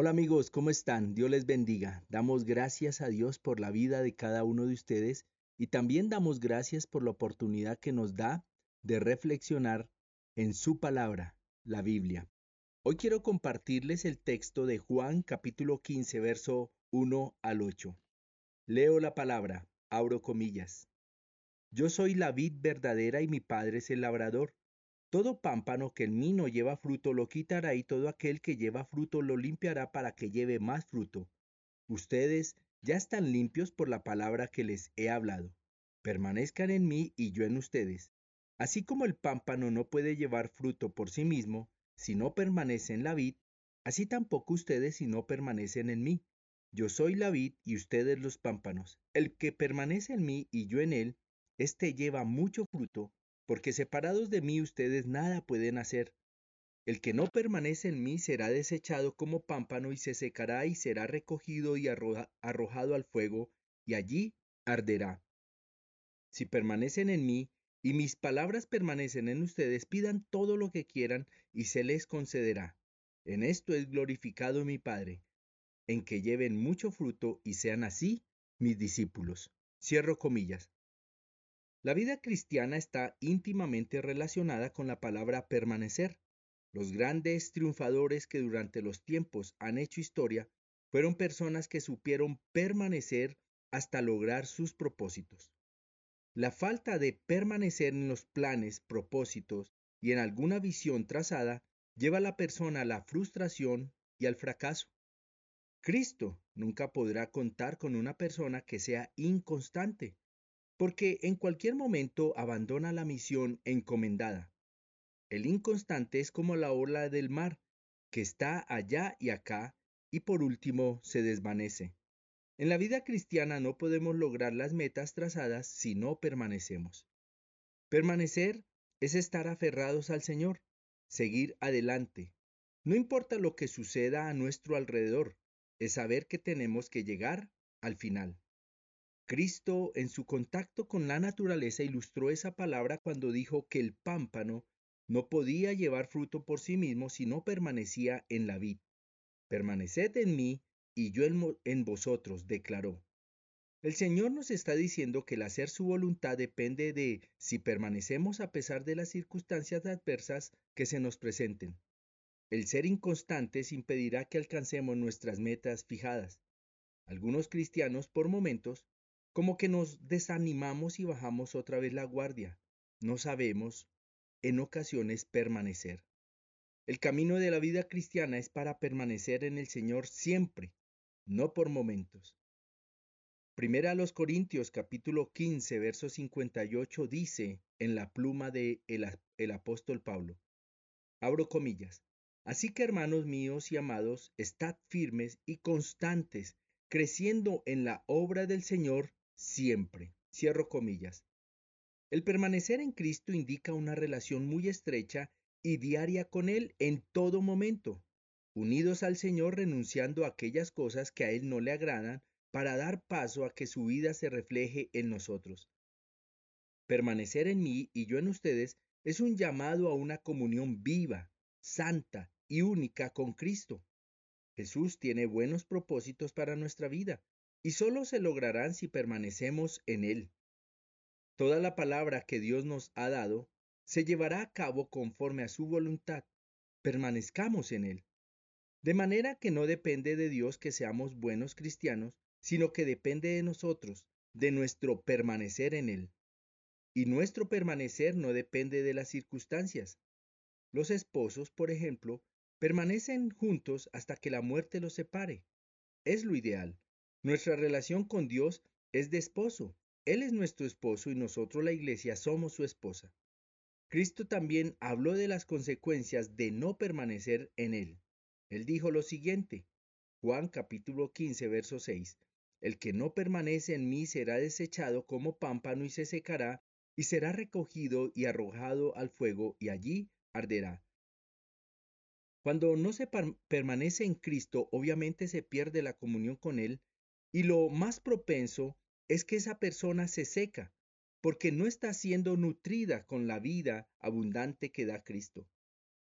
Hola amigos, ¿cómo están? Dios les bendiga. Damos gracias a Dios por la vida de cada uno de ustedes y también damos gracias por la oportunidad que nos da de reflexionar en su palabra, la Biblia. Hoy quiero compartirles el texto de Juan capítulo 15, verso 1 al 8. Leo la palabra, abro comillas. Yo soy la vid verdadera y mi padre es el labrador. Todo pámpano que en mí no lleva fruto lo quitará y todo aquel que lleva fruto lo limpiará para que lleve más fruto. Ustedes ya están limpios por la palabra que les he hablado. Permanezcan en mí y yo en ustedes. Así como el pámpano no puede llevar fruto por sí mismo si no permanece en la vid, así tampoco ustedes si no permanecen en mí. Yo soy la vid y ustedes los pámpanos. El que permanece en mí y yo en él, éste lleva mucho fruto, porque separados de mí ustedes nada pueden hacer. El que no permanece en mí será desechado como pámpano y se secará y será recogido y arrojado al fuego, y allí arderá. Si permanecen en mí y mis palabras permanecen en ustedes, pidan todo lo que quieran y se les concederá. En esto es glorificado mi Padre, en que lleven mucho fruto y sean así mis discípulos. Cierro comillas. La vida cristiana está íntimamente relacionada con la palabra permanecer. Los grandes triunfadores que durante los tiempos han hecho historia fueron personas que supieron permanecer hasta lograr sus propósitos. La falta de permanecer en los planes, propósitos y en alguna visión trazada lleva a la persona a la frustración y al fracaso. Cristo nunca podrá contar con una persona que sea inconstante, porque en cualquier momento abandona la misión encomendada. El inconstante es como la ola del mar, que está allá y acá y por último se desvanece. En la vida cristiana no podemos lograr las metas trazadas si no permanecemos. Permanecer es estar aferrados al Señor, seguir adelante. No importa lo que suceda a nuestro alrededor, es saber que tenemos que llegar al final. Cristo en su contacto con la naturaleza ilustró esa palabra cuando dijo que el pámpano no podía llevar fruto por sí mismo si no permanecía en la vid. Permaneced en mí y yo en, vosotros, declaró. El Señor nos está diciendo que el hacer su voluntad depende de si permanecemos a pesar de las circunstancias adversas que se nos presenten. El ser inconstantes impedirá que alcancemos nuestras metas fijadas. Algunos cristianos, por momentos, como que nos desanimamos y bajamos otra vez la guardia. No sabemos, en ocasiones, permanecer. El camino de la vida cristiana es para permanecer en el Señor siempre, no por momentos. Primera a los Corintios capítulo 15 verso 58 dice en la pluma de el, apóstol Pablo, abro comillas, así que hermanos míos y amados, estad firmes y constantes, creciendo en la obra del Señor siempre. Cierro comillas. El permanecer en Cristo indica una relación muy estrecha y diaria con Él en todo momento, unidos al Señor renunciando a aquellas cosas que a Él no le agradan para dar paso a que su vida se refleje en nosotros. Permanecer en mí y yo en ustedes es un llamado a una comunión viva, santa y única con Cristo. Jesús tiene buenos propósitos para nuestra vida y solo se lograrán si permanecemos en Él. Toda la palabra que Dios nos ha dado se llevará a cabo conforme a su voluntad. Permanezcamos en Él. De manera que no depende de Dios que seamos buenos cristianos, sino que depende de nosotros, de nuestro permanecer en Él. Y nuestro permanecer no depende de las circunstancias. Los esposos, por ejemplo, permanecen juntos hasta que la muerte los separe. Es lo ideal. Nuestra relación con Dios es de esposo. Él es nuestro esposo y nosotros la iglesia somos su esposa. Cristo también habló de las consecuencias de no permanecer en Él. Él dijo lo siguiente, Juan capítulo 15, verso 6, El que no permanece en mí será desechado como pámpano y se secará, y será recogido y arrojado al fuego, y allí arderá. Cuando no se permanece en Cristo, obviamente se pierde la comunión con Él y lo más propenso es que esa persona se seca, porque no está siendo nutrida con la vida abundante que da Cristo.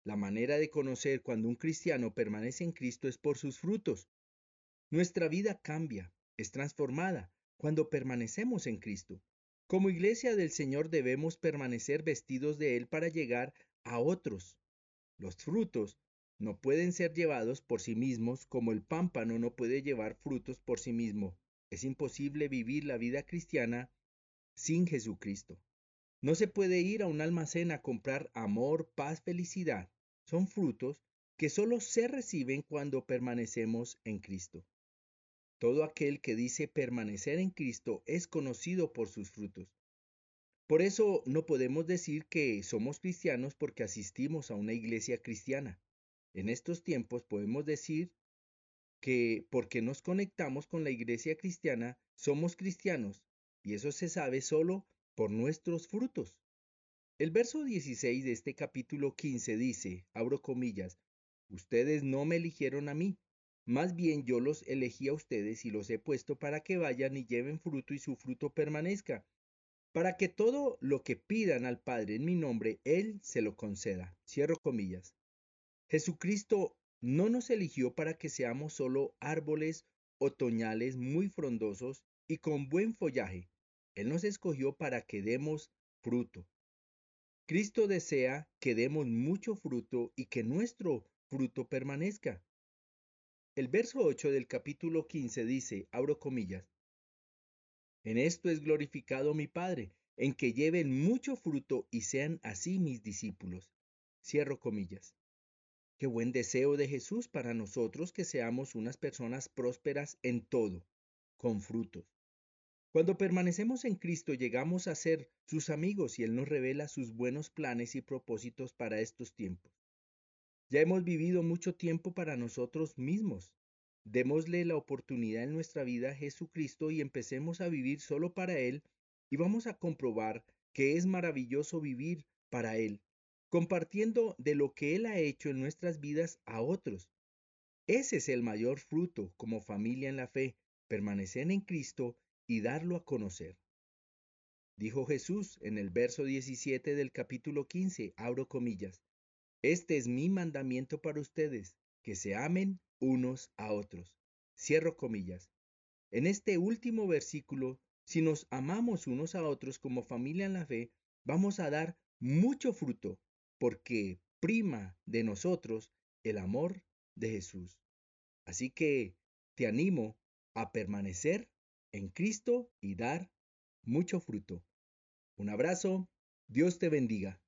La manera de conocer cuando un cristiano permanece en Cristo es por sus frutos. Nuestra vida cambia, es transformada, cuando permanecemos en Cristo. Como iglesia del Señor debemos permanecer vestidos de Él para llegar a otros. Los frutos no pueden ser llevados por sí mismos como el pámpano no puede llevar frutos por sí mismo. Es imposible vivir la vida cristiana sin Jesucristo. No se puede ir a un almacén a comprar amor, paz, felicidad. Son frutos que solo se reciben cuando permanecemos en Cristo. Todo aquel que dice permanecer en Cristo es conocido por sus frutos. Por eso no podemos decir que somos cristianos porque asistimos a una iglesia cristiana. En estos tiempos podemos decir que porque nos conectamos con la iglesia cristiana somos cristianos y eso se sabe solo por nuestros frutos. El verso 16 de este capítulo 15 dice, abro comillas, ustedes no me eligieron a mí, más bien yo los elegí a ustedes y los he puesto para que vayan y lleven fruto y su fruto permanezca, para que todo lo que pidan al Padre en mi nombre, Él se lo conceda. Cierro comillas. Jesucristo no nos eligió para que seamos solo árboles otoñales muy frondosos y con buen follaje, él nos escogió para que demos fruto. Cristo desea que demos mucho fruto y que nuestro fruto permanezca. El verso 8 del capítulo 15 dice, abro comillas, En esto es glorificado mi Padre, en que lleven mucho fruto y sean así mis discípulos. Cierro comillas. Qué buen deseo de Jesús para nosotros que seamos unas personas prósperas en todo, con frutos. Cuando permanecemos en Cristo llegamos a ser sus amigos y Él nos revela sus buenos planes y propósitos para estos tiempos. Ya hemos vivido mucho tiempo para nosotros mismos. Démosle la oportunidad en nuestra vida a Jesucristo y empecemos a vivir solo para Él y vamos a comprobar que es maravilloso vivir para Él, compartiendo de lo que Él ha hecho en nuestras vidas a otros. Ese es el mayor fruto como familia en la fe, permanecer en Cristo y darlo a conocer. Dijo Jesús en el verso 17 del capítulo 15, abro comillas, Este es mi mandamiento para ustedes, que se amen unos a otros. Cierro comillas. En este último versículo, si nos amamos unos a otros como familia en la fe, vamos a dar mucho fruto, porque prima de nosotros el amor de Jesús. Así que te animo a permanecer en Cristo y dar mucho fruto. Un abrazo, Dios te bendiga.